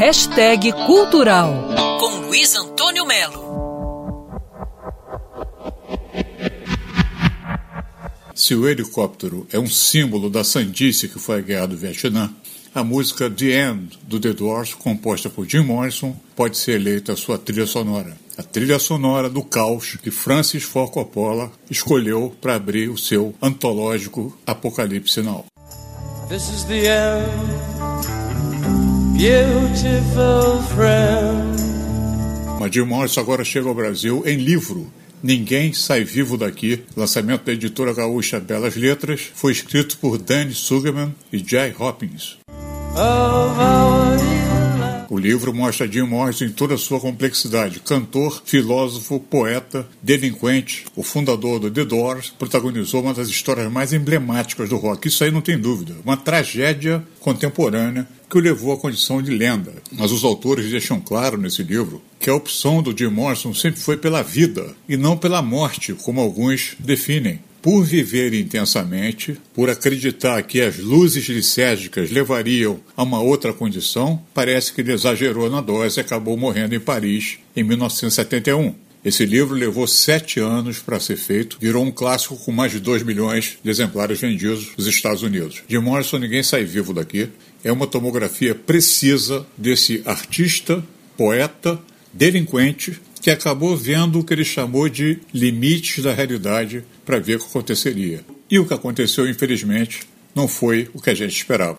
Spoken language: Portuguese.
Hashtag Cultural com Luiz Antônio Melo. Se o helicóptero é um símbolo da sandice que foi a guerra do Vietnã, a música The End do The Doors, composta por Jim Morrison, pode ser eleita sua trilha sonora. A trilha sonora do caos que Francis Ford Coppola escolheu para abrir o seu antológico Apocalipse Now. This is the end, beautiful friend. Mas Jim Morrison agora chega ao Brasil em livro Ninguém Sai Vivo Daqui, lançamento da editora gaúcha Belas Letras, foi escrito por Danny Sugerman e Jay Hopkins. O livro mostra Jim Morrison em toda a sua complexidade. Cantor, filósofo, poeta, delinquente, o fundador do The Doors, protagonizou uma das histórias mais emblemáticas do rock. Isso aí não tem dúvida. Uma tragédia contemporânea que o levou à condição de lenda. Mas os autores deixam claro nesse livro que a opção do Jim Morrison sempre foi pela vida e não pela morte, como alguns definem por viver intensamente, por acreditar que as luzes licérgicas levariam a uma outra condição, parece que ele exagerou na dose e acabou morrendo em Paris em 1971. Esse livro levou sete anos para ser feito, virou um clássico com mais de 2 milhões de exemplares vendidos nos Estados Unidos. De Morrison, ninguém sai vivo daqui. É uma tomografia precisa desse artista, poeta, delinquente, que acabou vendo o que ele chamou de limites da realidade para ver o que aconteceria. E o que aconteceu, infelizmente, não foi o que a gente esperava.